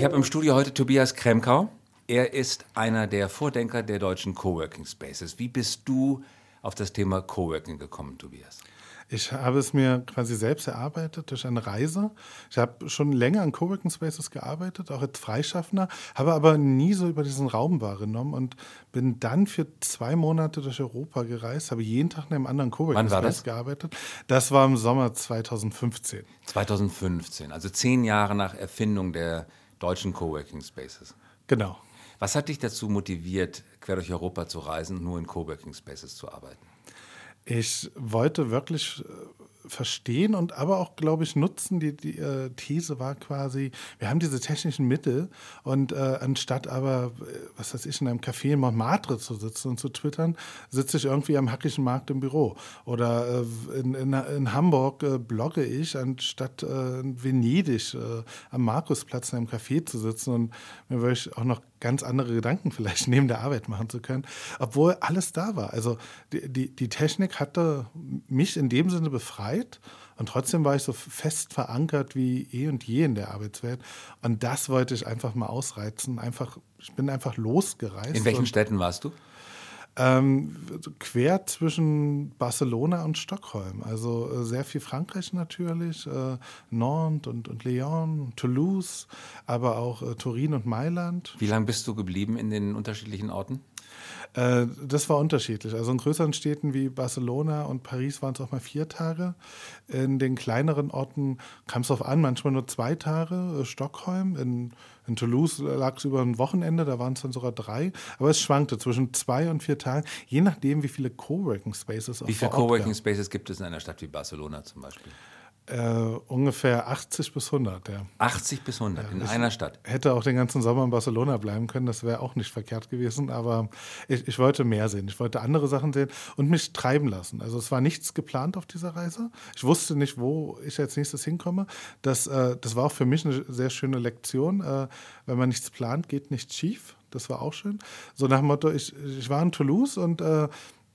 Ich habe im Studio heute Tobias Kremkau. Er ist einer der Vordenker der deutschen Coworking Spaces. Wie bist du auf das Thema Coworking gekommen, Tobias? Ich habe es mir quasi selbst erarbeitet durch eine Reise. Ich habe schon länger an Coworking Spaces gearbeitet, auch als Freischaffender, habe aber nie so über diesen Raum wahrgenommen und bin dann für zwei Monate durch Europa gereist, habe jeden Tag in einem anderen Coworking Space das? gearbeitet. Das war im Sommer 2015. 2015, also zehn Jahre nach Erfindung der deutschen Coworking Spaces. Genau. Was hat dich dazu motiviert, quer durch Europa zu reisen und nur in Coworking Spaces zu arbeiten? Ich wollte wirklich äh, verstehen und aber auch, glaube ich, nutzen. Die, die äh, These war quasi, wir haben diese technischen Mittel und äh, anstatt aber, äh, was weiß ich, in einem Café in Montmartre zu sitzen und zu twittern, sitze ich irgendwie am Hackischen Markt im Büro. Oder äh, in, in, in, Hamburg äh, blogge ich, anstatt in Venedig am Markusplatz in einem Café zu sitzen und mir wirklich auch noch ganz andere Gedanken vielleicht neben der Arbeit machen zu können, obwohl alles da war. Also die, die, die Technik hatte mich in dem Sinne befreit und trotzdem war ich so fest verankert wie eh und je in der Arbeitswelt. Und das wollte ich einfach mal ausreizen. Einfach, ich bin einfach losgereist. In welchen Städten warst du? Ähm, quer zwischen Barcelona und Stockholm. Also äh, sehr viel Frankreich natürlich, äh, Nantes und, und Lyon, Toulouse, aber auch äh, Turin und Mailand. Wie lange bist du geblieben in den unterschiedlichen Orten? Äh, das war unterschiedlich. Also in größeren Städten wie Barcelona und Paris waren es auch mal vier Tage. In den kleineren Orten kam es darauf an, manchmal nur zwei Tage. Äh, Stockholm, in, in Toulouse lag es über ein Wochenende, da waren es dann sogar drei. Aber es schwankte zwischen zwei und vier Tagen, je nachdem, wie viele Coworking Spaces auch Wie viele Coworking Spaces gibt es in einer Stadt wie Barcelona zum Beispiel? Äh, ungefähr 80 bis 100, ja. 80 bis 100 ja, in einer Stadt. Hätte auch den ganzen Sommer in Barcelona bleiben können, das wäre auch nicht verkehrt gewesen, aber ich, ich, wollte mehr sehen. Ich wollte andere Sachen sehen und mich treiben lassen. Also es war nichts geplant auf dieser Reise. Ich wusste nicht, wo ich als nächstes hinkomme. Das, äh, das war auch für mich eine sehr schöne Lektion. Äh, wenn man nichts plant, geht nichts schief. Das war auch schön. So nach dem Motto, ich, ich war in Toulouse und äh,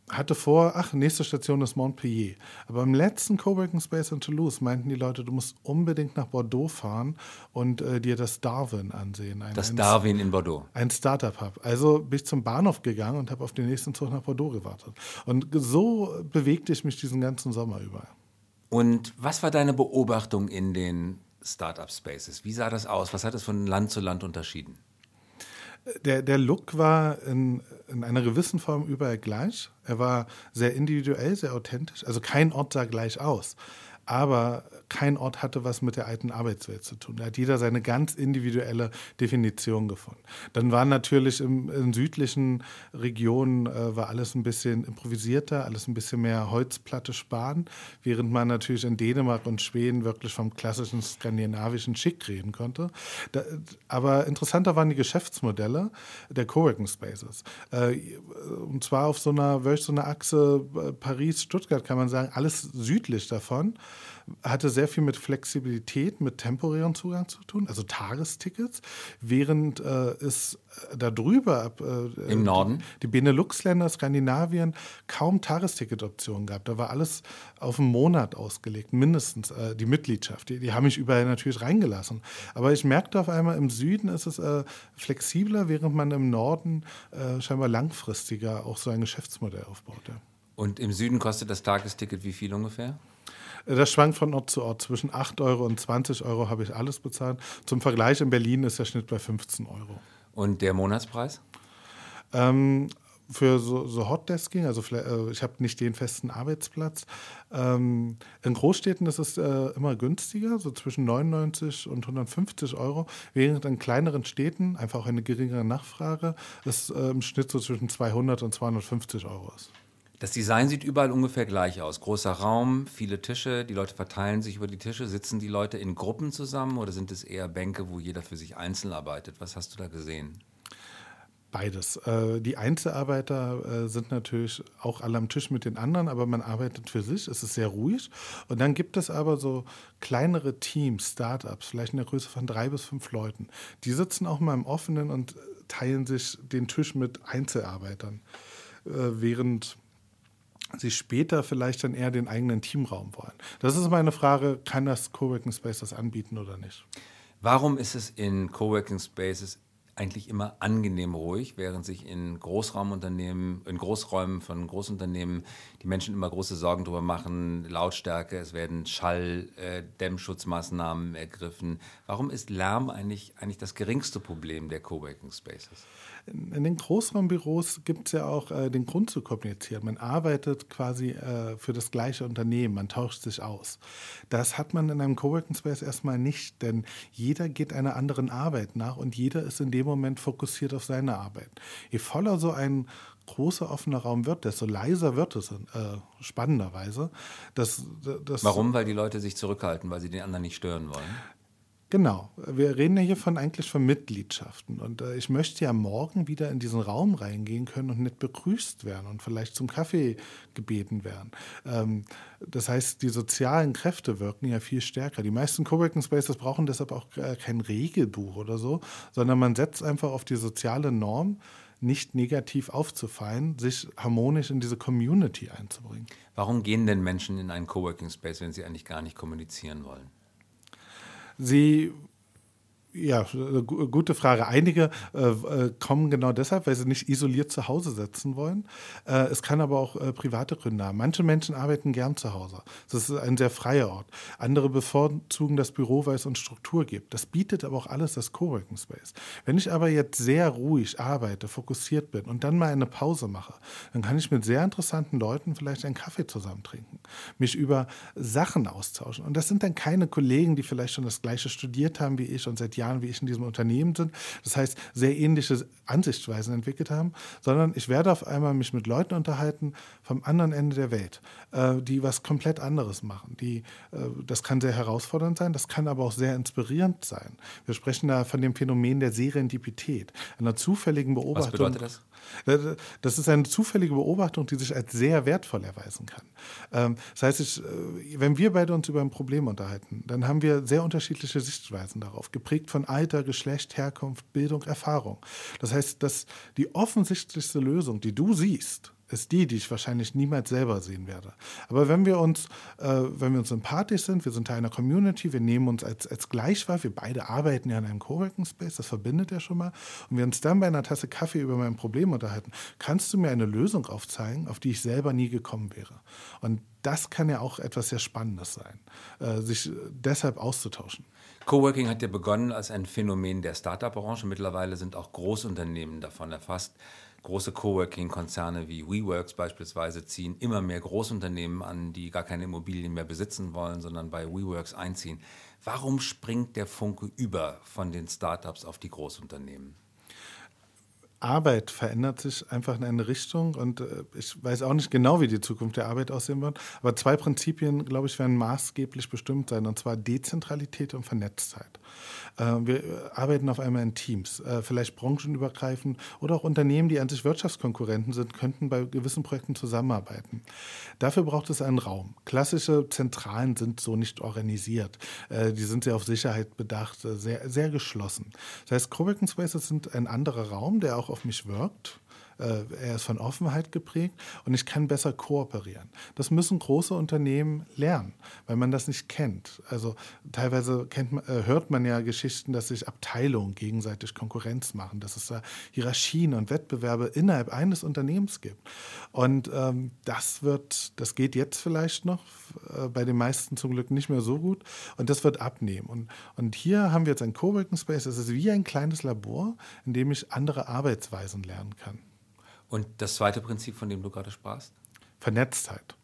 hatte vor, ach, nächste Station ist Montpellier. Aber im letzten Coworking Space in Toulouse meinten die Leute, du musst unbedingt nach Bordeaux fahren und äh, dir das Darwin ansehen. Ein, das ein, Darwin in Bordeaux. Ein Startup-Hub. Also bin ich zum Bahnhof gegangen und habe auf den nächsten Zug nach Bordeaux gewartet. Und so bewegte ich mich diesen ganzen Sommer über. Und was war deine Beobachtung in den Startup Spaces? Wie sah das aus? Was hat es von Land zu Land unterschieden? Der, der Look war in, in einer gewissen Form überall gleich. Er war sehr individuell, sehr authentisch. Also kein Ort sah gleich aus. Aber kein Ort hatte was mit der alten Arbeitswelt zu tun. Da hat jeder seine ganz individuelle Definition gefunden. Dann war natürlich im, in südlichen Regionen äh, war alles ein bisschen improvisierter, alles ein bisschen mehr Holzplatte sparen, während man natürlich in Dänemark und Schweden wirklich vom klassischen skandinavischen Schick reden konnte. Da, aber interessanter waren die Geschäftsmodelle der Coworking Spaces. Äh, und zwar auf so einer, so einer Achse äh, Paris-Stuttgart kann man sagen, alles südlich davon hatte sehr viel mit Flexibilität, mit temporärem Zugang zu tun, also Tagestickets, während äh, es da drüber ab äh, im Norden die, die Benelux-Länder, Skandinavien kaum Tagesticket-Optionen gab. Da war alles auf einen Monat ausgelegt, mindestens äh, die Mitgliedschaft. Die, die haben mich überall natürlich reingelassen. Aber ich merkte auf einmal, im Süden ist es äh, flexibler, während man im Norden äh, scheinbar langfristiger auch so ein Geschäftsmodell aufbaut. Ja. Und im Süden kostet das Tagesticket wie viel ungefähr? Das schwankt von Ort zu Ort. Zwischen 8 Euro und 20 Euro habe ich alles bezahlt. Zum Vergleich in Berlin ist der Schnitt bei 15 Euro. Und der Monatspreis? Ähm, für so, so Hotdesking, also äh, ich habe nicht den festen Arbeitsplatz. Ähm, in Großstädten ist es äh, immer günstiger, so zwischen 99 und 150 Euro, während in kleineren Städten einfach auch eine geringere Nachfrage es äh, im Schnitt so zwischen 200 und 250 Euro ist. Das Design sieht überall ungefähr gleich aus. Großer Raum, viele Tische, die Leute verteilen sich über die Tische. Sitzen die Leute in Gruppen zusammen oder sind es eher Bänke, wo jeder für sich einzeln arbeitet? Was hast du da gesehen? Beides. Äh, die Einzelarbeiter äh, sind natürlich auch alle am Tisch mit den anderen, aber man arbeitet für sich. Es ist sehr ruhig. Und dann gibt es aber so kleinere Teams, Startups, vielleicht in der Größe von drei bis fünf Leuten. Die sitzen auch mal im Offenen und teilen sich den Tisch mit Einzelarbeitern. Äh, während sie später vielleicht dann eher den eigenen Teamraum wollen. Das ist meine Frage, kann das Coworking Space das anbieten oder nicht? Warum ist es in Coworking Spaces eigentlich immer angenehm ruhig, während sich in Großraumunternehmen, in Großräumen von Großunternehmen die Menschen immer große Sorgen darüber machen, Lautstärke, es werden Schalldämmschutzmaßnahmen ergriffen. Warum ist Lärm eigentlich, eigentlich das geringste Problem der Coworking Spaces? In den Großraumbüros gibt es ja auch äh, den Grund zu kommunizieren. Man arbeitet quasi äh, für das gleiche Unternehmen, man tauscht sich aus. Das hat man in einem Coworking Space erstmal nicht, denn jeder geht einer anderen Arbeit nach und jeder ist in dem Moment fokussiert auf seine Arbeit. Je voller so ein großer offener Raum wird, desto leiser wird es, äh, spannenderweise. Das, das Warum? Weil die Leute sich zurückhalten, weil sie den anderen nicht stören wollen? Genau, wir reden ja hier von eigentlich von Mitgliedschaften. Und äh, ich möchte ja morgen wieder in diesen Raum reingehen können und nicht begrüßt werden und vielleicht zum Kaffee gebeten werden. Ähm, das heißt, die sozialen Kräfte wirken ja viel stärker. Die meisten Coworking Spaces brauchen deshalb auch äh, kein Regelbuch oder so, sondern man setzt einfach auf die soziale Norm, nicht negativ aufzufallen, sich harmonisch in diese Community einzubringen. Warum gehen denn Menschen in einen Coworking Space, wenn sie eigentlich gar nicht kommunizieren wollen? Sie ja, äh, gute Frage. Einige äh, äh, kommen genau deshalb, weil sie nicht isoliert zu Hause sitzen wollen. Äh, es kann aber auch äh, private Gründe haben. Manche Menschen arbeiten gern zu Hause. Das ist ein sehr freier Ort. Andere bevorzugen das Büro, weil es uns Struktur gibt. Das bietet aber auch alles das Coworking Space. Wenn ich aber jetzt sehr ruhig arbeite, fokussiert bin und dann mal eine Pause mache, dann kann ich mit sehr interessanten Leuten vielleicht einen Kaffee zusammen trinken, mich über Sachen austauschen. Und das sind dann keine Kollegen, die vielleicht schon das Gleiche studiert haben wie ich und seit Jahren Jahren, wie ich in diesem Unternehmen sind. Das heißt, sehr ähnliche Ansichtsweisen entwickelt haben, sondern ich werde auf einmal mich mit Leuten unterhalten vom anderen Ende der Welt, äh, die was komplett anderes machen. Die, äh, das kann sehr herausfordernd sein, das kann aber auch sehr inspirierend sein. Wir sprechen da von dem Phänomen der Serendipität, einer zufälligen Beobachtung. Was bedeutet das? Das ist eine zufällige Beobachtung, die sich als sehr wertvoll erweisen kann. Ähm, das heißt, ich, äh, wenn wir beide uns über ein Problem unterhalten, dann haben wir sehr unterschiedliche Sichtweisen darauf, geprägt von Alter, Geschlecht, Herkunft, Bildung, Erfahrung. Das heißt, dass die offensichtlichste Lösung, die du siehst, ist die, die ich wahrscheinlich niemals selber sehen werde. Aber wenn wir uns, äh, wenn wir uns sympathisch sind, wir sind Teil einer Community, wir nehmen uns als, als Gleichwahl, wir beide arbeiten ja in einem Coworking Space, das verbindet ja schon mal, und wir uns dann bei einer Tasse Kaffee über mein Problem unterhalten, kannst du mir eine Lösung aufzeigen, auf die ich selber nie gekommen wäre. Und das kann ja auch etwas sehr Spannendes sein, äh, sich deshalb auszutauschen. Coworking hat ja begonnen als ein Phänomen der Startup-Branche. Mittlerweile sind auch Großunternehmen davon erfasst. Große Coworking-Konzerne wie WeWorks beispielsweise ziehen immer mehr Großunternehmen an, die gar keine Immobilien mehr besitzen wollen, sondern bei WeWorks einziehen. Warum springt der Funke über von den Startups auf die Großunternehmen? Arbeit verändert sich einfach in eine Richtung und äh, ich weiß auch nicht genau, wie die Zukunft der Arbeit aussehen wird, aber zwei Prinzipien, glaube ich, werden maßgeblich bestimmt sein, und zwar Dezentralität und Vernetztheit. Äh, wir arbeiten auf einmal in Teams, äh, vielleicht branchenübergreifend oder auch Unternehmen, die an sich Wirtschaftskonkurrenten sind, könnten bei gewissen Projekten zusammenarbeiten. Dafür braucht es einen Raum. Klassische Zentralen sind so nicht organisiert. Äh, die sind sehr auf Sicherheit bedacht, sehr, sehr geschlossen. Das heißt, Coworking Spaces sind ein anderer Raum, der auch auf mich wirkt äh, er ist von Offenheit geprägt und ich kann besser kooperieren. Das müssen große Unternehmen lernen, weil man das nicht kennt. Also teilweise man, äh, hört man ja Geschichten, dass sich Abteilungen gegenseitig Konkurrenz machen, dass es da Hierarchien und Wettbewerbe innerhalb eines Unternehmens gibt. Und ähm, das wird, das geht jetzt vielleicht noch, äh, bei den meisten zum Glück nicht mehr so gut und das wird abnehmen. Und, und hier haben wir jetzt ein Coworking Space, das ist wie ein kleines Labor, in dem ich andere Arbeitsweisen lernen kann. Und das zweite Prinzip, von dem du gerade sprachst? Vernetztheit.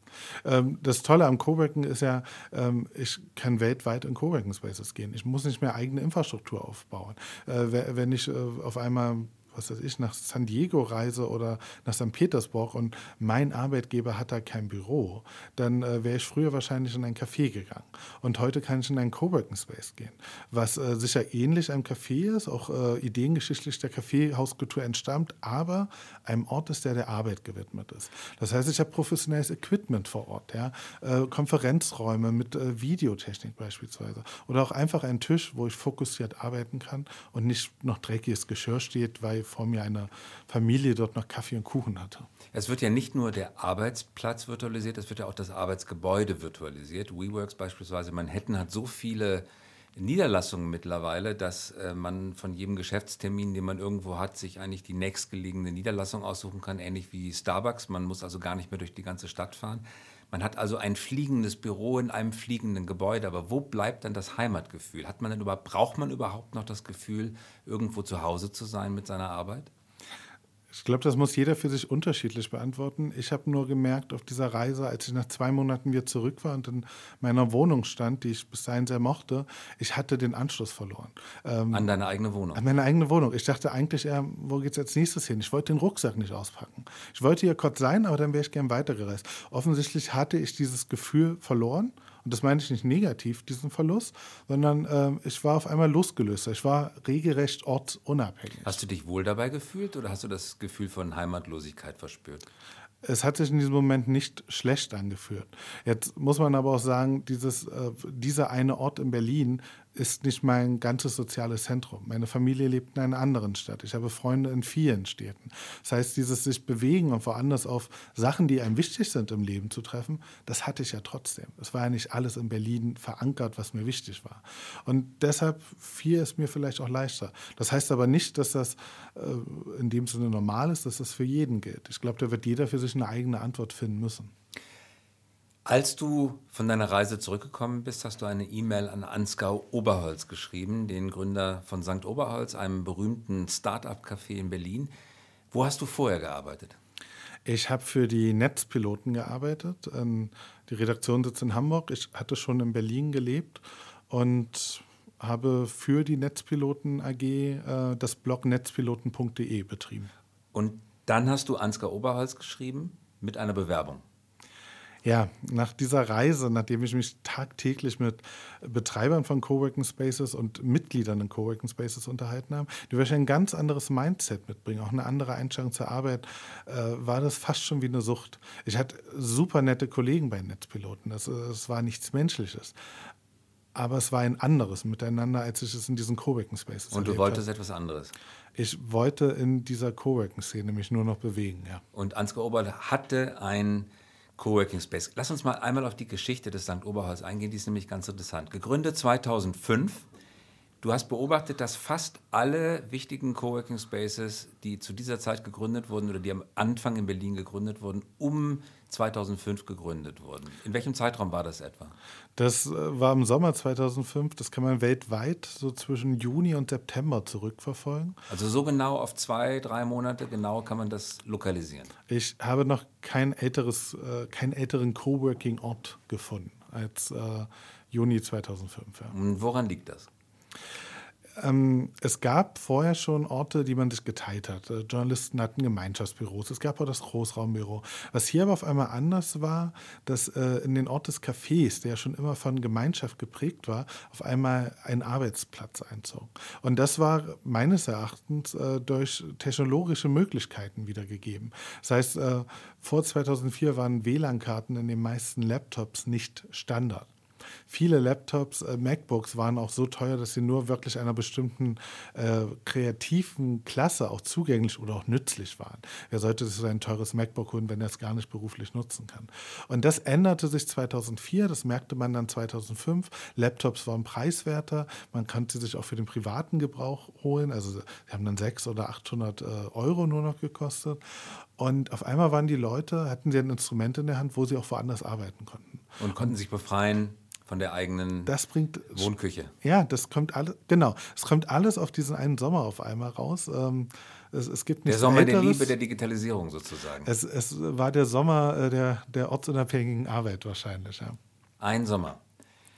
Ähm, das Tolle am Coworking ist ja, ähm, ich kann weltweit in Coworking Spaces gehen. Ich muss nicht mehr eigene Infrastruktur aufbauen. Äh, wenn ich äh, auf einmal was weiß ich, nach San Diego reise oder nach St. Petersburg und mein Arbeitgeber hat da kein Büro, dann äh, wäre ich früher wahrscheinlich in ein Café gegangen. Und heute kann ich in einen Coworking Space gehen, was äh, sicher ähnlich einem Café ist, auch äh, ideengeschichtlich der Kaffeehauskultur entstammt, aber einem Ort ist, der der Arbeit gewidmet ist. Das heißt, ich habe professionelles Equipment vor Ort, ja? Äh, Konferenzräume mit äh, Videotechnik beispielsweise oder auch einfach einen Tisch, wo ich fokussiert arbeiten kann und nicht noch dreckiges Geschirr steht, weil vor mir eine Familie dort noch Kaffee und Kuchen hatte. Es wird ja nicht nur der Arbeitsplatz virtualisiert, es wird ja auch das Arbeitsgebäude virtualisiert. WeWorks beispielsweise, Manhattan hat so viele Niederlassungen mittlerweile, dass äh, man von jedem Geschäftstermin, den man irgendwo hat, sich eigentlich die nächstgelegene Niederlassung aussuchen kann, ähnlich wie Starbucks. Man muss also gar nicht mehr durch die ganze Stadt fahren. Man hat also ein fliegendes Büro in einem fliegenden Gebäude, aber wo bleibt dann das Heimatgefühl? Hat man denn über, braucht man überhaupt noch das Gefühl, irgendwo zu Hause zu sein mit seiner Arbeit? Ich glaube, das muss jeder für sich unterschiedlich beantworten. Ich habe nur gemerkt auf dieser Reise, als ich nach zwei Monaten wieder zurück war und in meiner Wohnung stand, die ich bis dahin sehr mochte, ich hatte den Anschluss verloren. Ähm, an deine eigene Wohnung? An meine eigene Wohnung. Ich dachte eigentlich eher, wo geht es als nächstes hin? Ich wollte den Rucksack nicht auspacken. Ich wollte hier kurz sein, aber dann wäre ich gern weitergereist. Offensichtlich hatte ich dieses Gefühl verloren und das meine ich nicht negativ, diesen Verlust, sondern äh, ich war auf einmal losgelöst. Ich war regelrecht ortsunabhängig. Hast du dich wohl dabei gefühlt oder hast du das Gefühl von Heimatlosigkeit verspürt? Es hat sich in diesem Moment nicht schlecht angefühlt. Jetzt muss man aber auch sagen, dieses, äh, dieser eine Ort in Berlin ist nicht mein ganzes soziales Zentrum. Meine Familie lebt in einer anderen Stadt. Ich habe Freunde in vielen Städten. Das heißt, dieses sich bewegen und woanders auf Sachen, die einem wichtig sind im Leben zu treffen, das hatte ich ja trotzdem. Es war ja nicht alles in Berlin verankert, was mir wichtig war. Und deshalb fiel es mir vielleicht auch leichter. Das heißt aber nicht, dass das äh, in dem Sinne normal ist, dass das für jeden gilt. Ich glaube, da wird jeder für sich eine eigene Antwort finden müssen. Als du von deiner Reise zurückgekommen bist, hast du eine E-Mail an Ansgau Oberholz geschrieben, den Gründer von St. Oberholz, einem berühmten Start-up-Café in Berlin. Wo hast du vorher gearbeitet? Ich habe für die Netzpiloten gearbeitet. Ähm, die Redaktion sitzt in Hamburg. Ich hatte schon in Berlin gelebt und habe für die Netzpiloten AG äh, das Blog netzpiloten.de betrieben. Und dann hast du Ansgar Oberholz geschrieben mit einer Bewerbung. Ja, nach dieser Reise, nachdem ich mich tagtäglich mit Betreibern von Coworking Spaces und Mitgliedern in Coworking Spaces unterhalten habe, die wahrscheinlich ein ganz anderes Mindset mitbringen, auch eine andere Einstellung zur Arbeit, äh, war das fast schon wie eine Sucht. Ich hatte super nette Kollegen bei Netzpiloten. Das, das war nichts Menschliches. Aber es war ein anderes Miteinander, als ich es in diesen Coworking Spaces Und du wolltest habe. etwas anderes? Ich wollte in dieser Coworking-Szene mich nur noch bewegen, ja. Und Ansgar Oberl hatte ein Coworking Space. Lass uns mal einmal auf die Geschichte des St. Oberholz eingehen, die ist nämlich ganz interessant. Gegründet 2005. Du hast beobachtet, dass fast alle wichtigen Coworking Spaces, die zu dieser Zeit gegründet wurden oder die am Anfang in Berlin gegründet wurden, um 2005 gegründet wurden. In welchem Zeitraum war das etwa? Das äh, war im Sommer 2005. Das kann man weltweit so zwischen Juni und September zurückverfolgen. Also so genau auf zwei, drei Monate genau kann man das lokalisieren. Ich habe noch kein älteres, äh, keinen älteren Coworking-Ort gefunden als äh, Juni 2005. Ja. Und woran liegt das? Ähm, es gab vorher schon Orte, die man sich geteilt hat. Äh, Journalisten hatten Gemeinschaftsbüros, es gab auch das Großraumbüro. Was hier aber auf einmal anders war, dass äh, in den Ort des Cafés, der ja schon immer von Gemeinschaft geprägt war, auf einmal ein Arbeitsplatz einzog. Und das war meines Erachtens äh, durch technologische Möglichkeiten wiedergegeben. Das heißt, vor 2004 waren WLAN-Karten in den meisten Laptops nicht Standard. Viele Laptops, äh, MacBooks waren auch so teuer, dass sie nur wirklich einer bestimmten äh, kreativen Klasse auch zugänglich oder auch nützlich waren. Wer sollte sich so ein teures MacBook holen, wenn er es gar nicht beruflich nutzen kann? Und das änderte sich 2004, das merkte man dann 2005. Laptops waren preiswerter, man konnte sie sich auch für den privaten Gebrauch holen. Also sie haben dann 600 oder 800 äh, Euro nur noch gekostet. Und auf einmal waren die Leute, hatten sie ein Instrument in der Hand, wo sie auch woanders arbeiten konnten. Und konnten sich befreien von der eigenen das bringt, Wohnküche. Ja, das kommt alles, genau. Es kommt alles auf diesen einen Sommer auf einmal raus. Ähm, es, es gibt der Sommer Älteres. der Liebe der Digitalisierung sozusagen. Es, es war der Sommer äh, der, der ortsunabhängigen Arbeit wahrscheinlich, ja. Ein Sommer.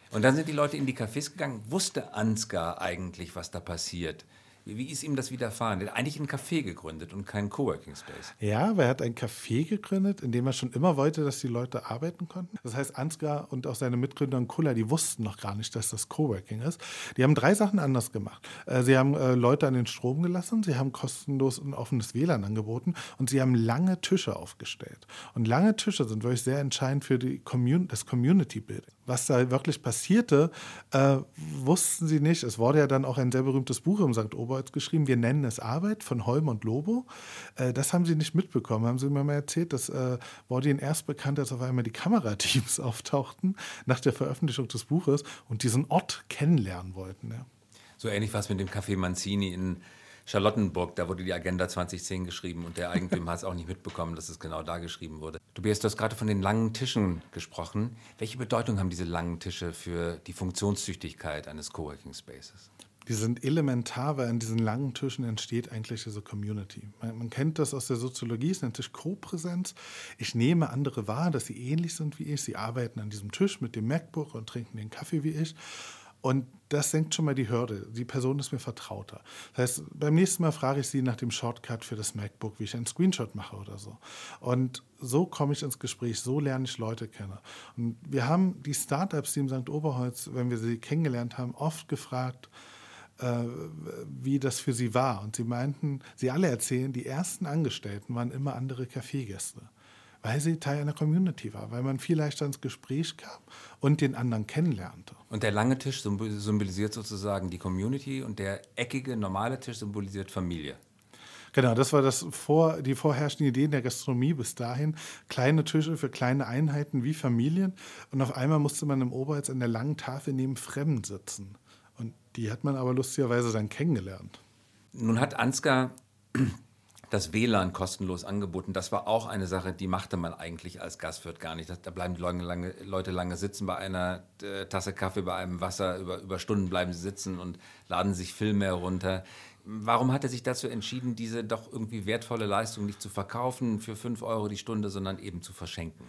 Und dann sind die Leute in die Cafés gegangen. Wusste Ansgar eigentlich, was da passiert? Wie ist ihm das widerfahren? Er hat eigentlich ein Café gegründet und keinen Coworking Space. Ja, aber er hat ein Café gegründet, in dem er schon immer wollte, dass die Leute arbeiten konnten. Das heißt, Ansgar und auch seine Mitgründer und Kulla, die wussten noch gar nicht, dass das Coworking ist. Die haben drei Sachen anders gemacht. Äh, sie haben äh, Leute an den Strom gelassen, sie haben kostenlos ein offenes WLAN angeboten und sie haben lange Tische aufgestellt. Und lange Tische sind wirklich sehr entscheidend für die Commun das Community-Building. Was da wirklich passierte, äh, wussten sie nicht. Es wurde ja dann auch ein sehr berühmtes Buch im St. Oberholz geschrieben, Wir nennen es Arbeit von Holm und Lobo. Äh, das haben sie nicht mitbekommen, haben sie mir mal erzählt. Das äh, wurde ihnen erst bekannt, als auf einmal die Kamerateams auftauchten nach der Veröffentlichung des Buches und diesen Ort kennenlernen wollten. Ja. So ähnlich war es mit dem Café Manzini in Charlottenburg, da wurde die Agenda 2010 geschrieben und der Eigentümer hat es auch nicht mitbekommen, dass es genau da geschrieben wurde. Tobias, du hast gerade von den langen Tischen gesprochen. Welche Bedeutung haben diese langen Tische für die Funktionstüchtigkeit eines Coworking Spaces? Die sind elementar, weil an diesen langen Tischen entsteht eigentlich diese Community. Man, man kennt das aus der Soziologie, es nennt sich Co-Präsenz. Ich nehme andere wahr, dass sie ähnlich sind wie ich. Sie arbeiten an diesem Tisch mit dem MacBook und trinken den Kaffee wie ich. Und das senkt schon mal die Hürde. Die Person ist mir vertrauter. Das heißt, beim nächsten Mal frage ich sie nach dem Shortcut für das MacBook, wie ich einen Screenshot mache oder so. Und so komme ich ins Gespräch, so lerne ich Leute kennen. Und wir haben die Startups, die im St. Oberholz, wenn wir sie kennengelernt haben, oft gefragt, äh, wie das für sie war. Und sie meinten, sie alle erzählen, die ersten Angestellten waren immer andere Kaffeegäste weil sie Teil einer Community war, weil man viel leichter ins Gespräch kam und den anderen kennenlernte. Und der lange Tisch symbolisiert sozusagen die Community und der eckige, normale Tisch symbolisiert Familie. Genau, das war das vor, die vorherrschende Idee in der Gastronomie bis dahin. Kleine Tische für kleine Einheiten wie Familien. Und auf einmal musste man im Oberholz an der langen Tafel neben Fremden sitzen. Und die hat man aber lustigerweise dann kennengelernt. Nun hat Ansgar das WLAN kostenlos angeboten. Das war auch eine Sache, die machte man eigentlich als Gastwirt gar nicht. Da bleiben die Leute lange, sitzen bei einer äh, Tasse Kaffee, bei einem Wasser. Über, über Stunden bleiben sie sitzen und laden sich Filme herunter. Warum hat er sich dazu entschieden, diese doch irgendwie wertvolle Leistung nicht zu verkaufen für 5 Euro die Stunde, sondern eben zu verschenken?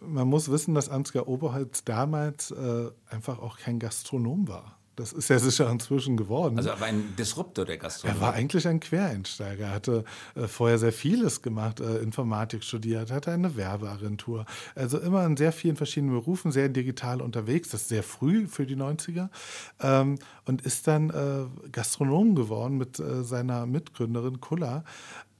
Man muss wissen, dass Ansgar Oberholz damals äh, einfach auch kein Gastronom war. Das ist ja sicher inzwischen geworden. Also aber ein Disruptor der Gastronomie. Er war eigentlich ein Quereinsteiger. Er hatte äh, vorher sehr vieles gemacht, äh, Informatik studiert, hatte eine Werbeagentur. Also immer in sehr vielen verschiedenen Berufen, sehr digital unterwegs. Das ist sehr früh für die 90er. Ähm, und ist dann äh, Gastronom geworden mit äh, seiner Mitgründerin Kulla.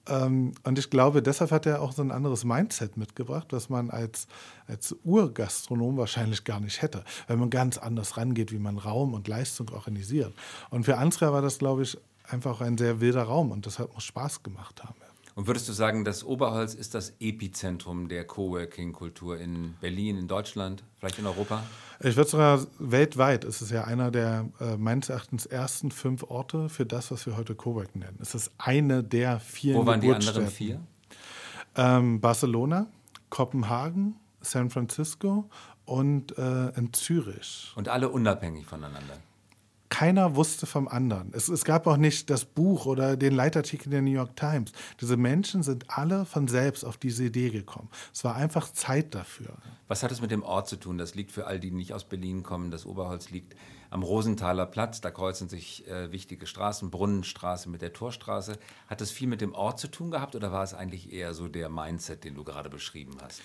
Ähm, und ich glaube, deshalb hat er auch so ein anderes Mindset mitgebracht, was man als, als Urgastronom wahrscheinlich gar nicht hätte, weil man ganz anders rangeht, wie man Raum und Leistung organisiert. Und für Ansgar war das, glaube ich, einfach ein sehr wilder Raum und deshalb muss Spaß gemacht haben. Und würdest du sagen, das Oberholz ist das Epizentrum der Coworking-Kultur in Berlin, in Deutschland, vielleicht in Europa? Ich würde sogar weltweit ist es ja einer der äh, meines Erachtens ersten fünf Orte für das, was wir heute Coworking nennen. Es ist eine der vier. Wo waren die anderen vier? Ähm, Barcelona, Kopenhagen, San Francisco und äh, in Zürich. Und alle unabhängig voneinander keiner wusste vom anderen. Es, es, gab auch nicht das Buch oder den Leitartikel der New York Times. Diese Menschen sind alle von selbst auf diese Idee gekommen. Es war einfach Zeit dafür. Was hat es mit dem Ort zu tun? Das liegt für all die, die nicht aus Berlin kommen. Das Oberholz liegt am Rosenthaler Platz. Da kreuzen sich äh, wichtige Straßen, Brunnenstraße mit der Torstraße. Hat das viel mit dem Ort zu tun gehabt oder war es eigentlich eher so der Mindset, den du gerade beschrieben hast?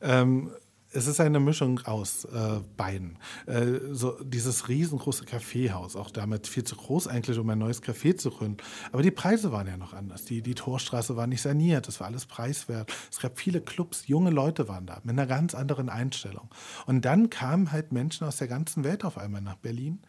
Ähm, es ist eine Mischung aus äh, beiden. Äh, so dieses riesengroße Kaffeehaus, auch damit viel zu groß eigentlich, um ein neues Café zu gründen. Aber die Preise waren ja noch anders. Die, die Torstraße war nicht saniert, das war alles preiswert. Es gab viele Clubs, junge Leute waren da mit einer ganz anderen Einstellung. Und dann kamen halt Menschen aus der ganzen Welt auf einmal nach Berlin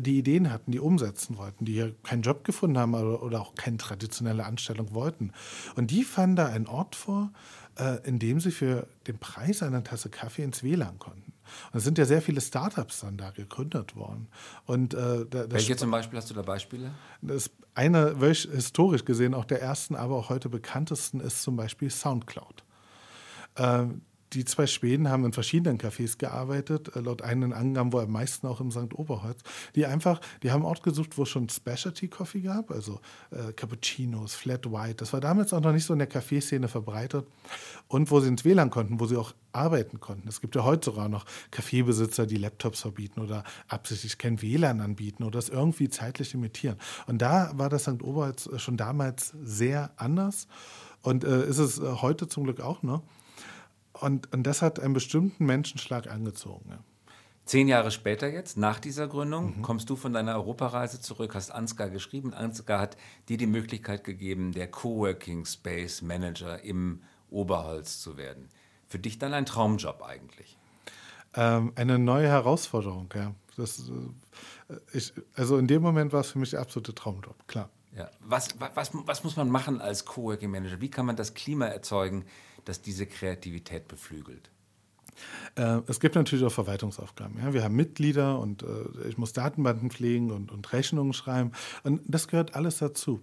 die Ideen hatten, die umsetzen wollten, die hier keinen Job gefunden haben oder, auch keine traditionelle Anstellung wollten. Und die fanden da einen Ort vor, äh, indem sie für den Preis einer Tasse Kaffee ins WLAN konnten. Und es sind ja sehr viele Startups dann da gegründet worden. Und, äh, Welche zum Beispiel, hast du da Beispiele? Das eine, welch historisch gesehen auch der ersten, aber auch heute bekanntesten ist zum Beispiel Soundcloud. Äh, die zwei Schweden haben in verschiedenen Cafés gearbeitet, äh, laut eigenen Angaben wohl am meisten auch im St. Oberholz. Die einfach, die haben einen Ort gesucht, wo es schon Specialty Coffee gab, also äh, Cappuccinos, Flat White. Das war damals auch noch nicht so in der Kaffeeszene verbreitet. Und wo sie ins WLAN konnten, wo sie auch arbeiten konnten. Es gibt ja heute sogar noch Kaffeebesitzer, die Laptops verbieten oder absichtlich kein WLAN anbieten oder das irgendwie zeitlich imitieren. Und da war das St. Oberholz schon damals sehr anders. Und äh, ist es äh, heute zum Glück auch noch. Und, und das hat einen bestimmten Menschenschlag angezogen. Ja. Zehn Jahre später jetzt, nach dieser Gründung, mhm. kommst du von deiner Europareise zurück, hast Ansgar geschrieben. Ansgar hat dir die Möglichkeit gegeben, der Coworking Space Manager im Oberholz zu werden. Für dich dann ein Traumjob eigentlich. Ähm, eine neue Herausforderung, ja. Das, äh, ich, also in dem Moment war es für mich der absolute Traumjob, klar. Ja. Was, was, was muss man machen als Coworking Manager? Wie kann man das Klima erzeugen, das diese Kreativität beflügelt? Äh, es gibt natürlich auch Verwaltungsaufgaben. Ja? Wir haben Mitglieder und äh, ich muss Datenbanken pflegen und, und Rechnungen schreiben. Und das gehört alles dazu.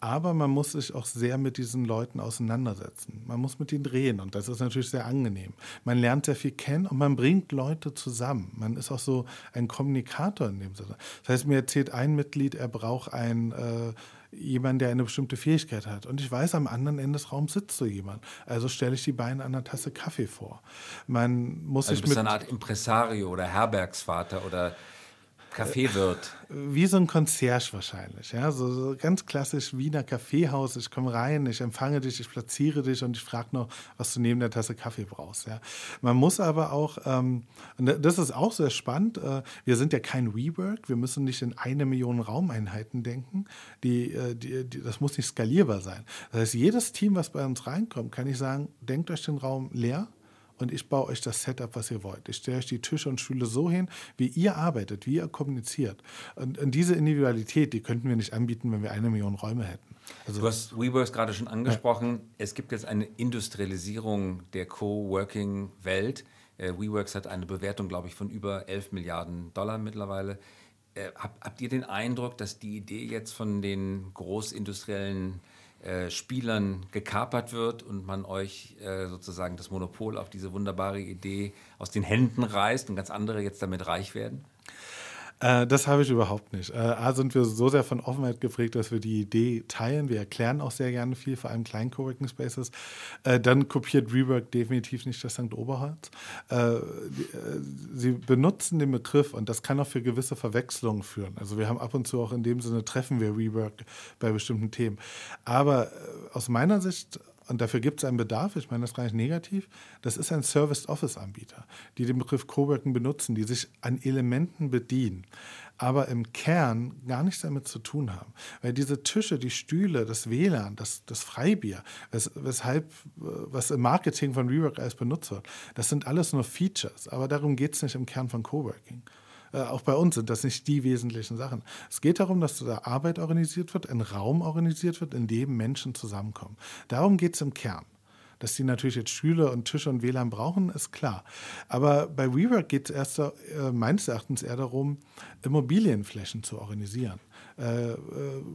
Aber man muss sich auch sehr mit diesen Leuten auseinandersetzen. Man muss mit ihnen reden und das ist natürlich sehr angenehm. Man lernt sehr viel kennen und man bringt Leute zusammen. Man ist auch so ein Kommunikator in dem Sinne. Das heißt, mir erzählt ein Mitglied, er braucht ein äh, jemand, der eine bestimmte Fähigkeit hat. Und ich weiß, am anderen Ende des Raums sitzt so jemand. Also stelle ich die beiden an einer Tasse Kaffee vor. Man muss also sich du bist mit eine Art Impresario oder Herbergsvater oder Kaffeewirt. Wie so ein Concierge wahrscheinlich. Ja? So, so ganz klassisch Wiener Kaffeehaus. Ich komme rein, ich empfange dich, ich platziere dich und ich frage noch, was du neben der Tasse Kaffee brauchst. Ja? Man muss aber auch, ähm, das ist auch sehr spannend, äh, wir sind ja kein WeWork, wir müssen nicht in eine Million Raumeinheiten denken. Die, äh, die, die, das muss nicht skalierbar sein. Das heißt, jedes Team, was bei uns reinkommt, kann ich sagen, denkt euch den Raum leer und ich baue euch das Setup, was ihr wollt. Ich stelle euch die Tische und Stühle so hin, wie ihr arbeitet, wie ihr kommuniziert. Und, und diese Individualität, die könnten wir nicht anbieten, wenn wir eine Million Räume hätten. Also, du hast WeWorks gerade schon angesprochen. Ja. Es gibt jetzt eine Industrialisierung der Coworking-Welt. Äh, WeWorks hat eine Bewertung, glaube ich, von über 11 Milliarden Dollar mittlerweile. Äh, habt, habt ihr den Eindruck, dass die Idee jetzt von den großindustriellen äh, Spielern gekapert wird und man euch äh, sozusagen das Monopol auf diese wunderbare Idee aus den Händen reißt und ganz andere jetzt damit reich werden? Äh, das habe ich überhaupt nicht. Äh, A sind wir so sehr von Offenheit geprägt, dass wir die Idee teilen. Wir erklären auch sehr gerne viel, vor allem kleinen Coworking Spaces. Äh, dann kopiert Rework definitiv nicht das St. Oberholz. Sie benutzen den Begriff und das kann auch für gewisse Verwechslungen führen. Also wir haben ab und zu auch in dem Sinne treffen wir Rework bei bestimmten Themen. Aber aus meiner Sicht und dafür gibt es einen Bedarf, ich meine das gar nicht negativ, das ist ein Service-Office-Anbieter, die den Begriff Coworking benutzen, die sich an Elementen bedienen, aber im Kern gar nichts damit zu tun haben. Weil diese Tische, die Stühle, das WLAN, das, das Freibier, wes, weshalb, was im Marketing von Rework als benutzt wird, das sind alles nur Features, aber darum geht es nicht im Kern von Coworking. Äh, auch bei uns sind das nicht die wesentlichen Sachen. Es geht darum, dass da Arbeit organisiert wird, ein Raum organisiert wird, in dem Menschen zusammenkommen. Darum geht es im Kern. Dass die natürlich jetzt Stühle und Tische und WLAN brauchen, ist klar. Aber bei WeWork geht es erst äh, meines Erachtens eher darum, Immobilienflächen zu organisieren. Äh, äh,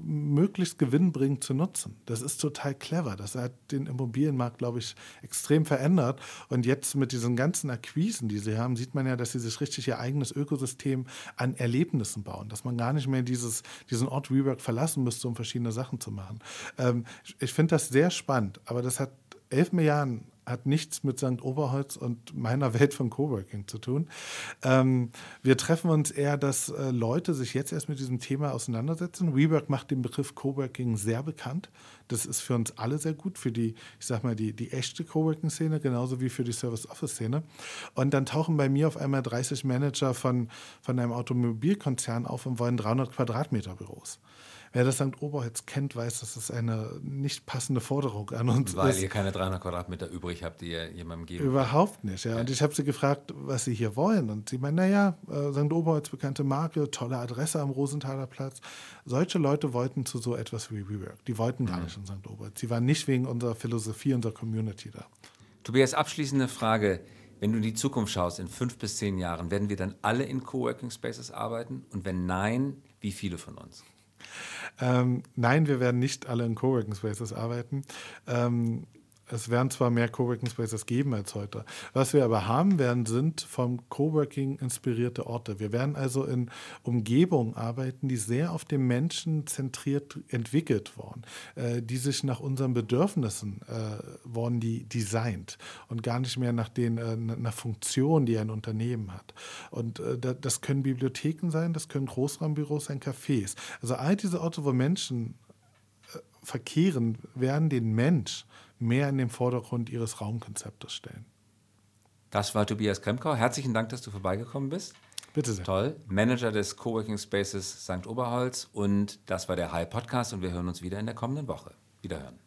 möglichst gewinnbringend zu nutzen. Das ist total clever. Das hat den Immobilienmarkt, glaube ich, extrem verändert. Und jetzt mit diesen ganzen Akquisen, die sie haben, sieht man ja, dass sie sich richtig ihr eigenes Ökosystem an Erlebnissen bauen. Dass man gar nicht mehr dieses, diesen Ort WeWork verlassen müsste, um verschiedene Sachen zu machen. Ähm, ich finde das sehr spannend, aber das hat elf Milliarden hat nichts mit St. Oberholz und meiner Welt von Coworking zu tun. Ähm, wir treffen uns eher, dass äh, Leute sich jetzt erst mit diesem Thema auseinandersetzen. WeWork macht den Begriff Coworking sehr bekannt. Das ist für uns alle sehr gut, für die, ich sag mal, die, die echte Coworking-Szene, genauso wie für die Service-Office-Szene. Und dann tauchen bei mir auf einmal 30 Manager von, von einem Automobilkonzern auf und wollen 300 Quadratmeter Büros. Wer das St. Oberholz kennt, weiß, dass es eine nicht passende Forderung an uns Weil ist. Weil ihr keine 300 Quadratmeter übrig habt, die ihr jemandem geben Überhaupt nicht, ja. Und ich habe sie gefragt, was sie hier wollen. Und sie meinen, naja, äh, St. Oberholz, bekannte Marke, tolle Adresse am Rosenthaler Platz. Solche Leute wollten zu so etwas wie WeWork. Die wollten gar mhm. nicht in St. Oberholz. Sie waren nicht wegen unserer Philosophie, unserer Community da. Tobias, abschließende Frage. Wenn du in die Zukunft schaust, in fünf bis zehn Jahren, werden wir dann alle in Coworking Spaces arbeiten? Und wenn nein, wie viele von uns? Ähm, nein, wir werden nicht alle in Coworking Spaces arbeiten. Ähm, es werden zwar mehr Coworking Spaces geben als heute. Was wir aber haben werden, sind vom Coworking inspirierte Orte. Wir werden also in Umgebungen arbeiten, die sehr auf den Menschen zentriert entwickelt wurden, äh, die sich nach unseren Bedürfnissen äh, wurden die designt und gar nicht mehr nach den äh, nach Funktionen, die ein Unternehmen hat. Und äh, das können Bibliotheken sein, das können Großraumbüros sein, Cafés. Also all diese Orte, wo Menschen äh, verkehren, werden den Mensch mehr in den Vordergrund ihres Raumkonzeptes stellen. Das war Tobias Kremkau. Herzlichen Dank, dass du vorbeigekommen bist. Bitte sehr. Toll. Manager des Coworking Spaces St. Oberholz. Und das war der High Podcast und wir hören uns wieder in der kommenden Woche. Wiederhören.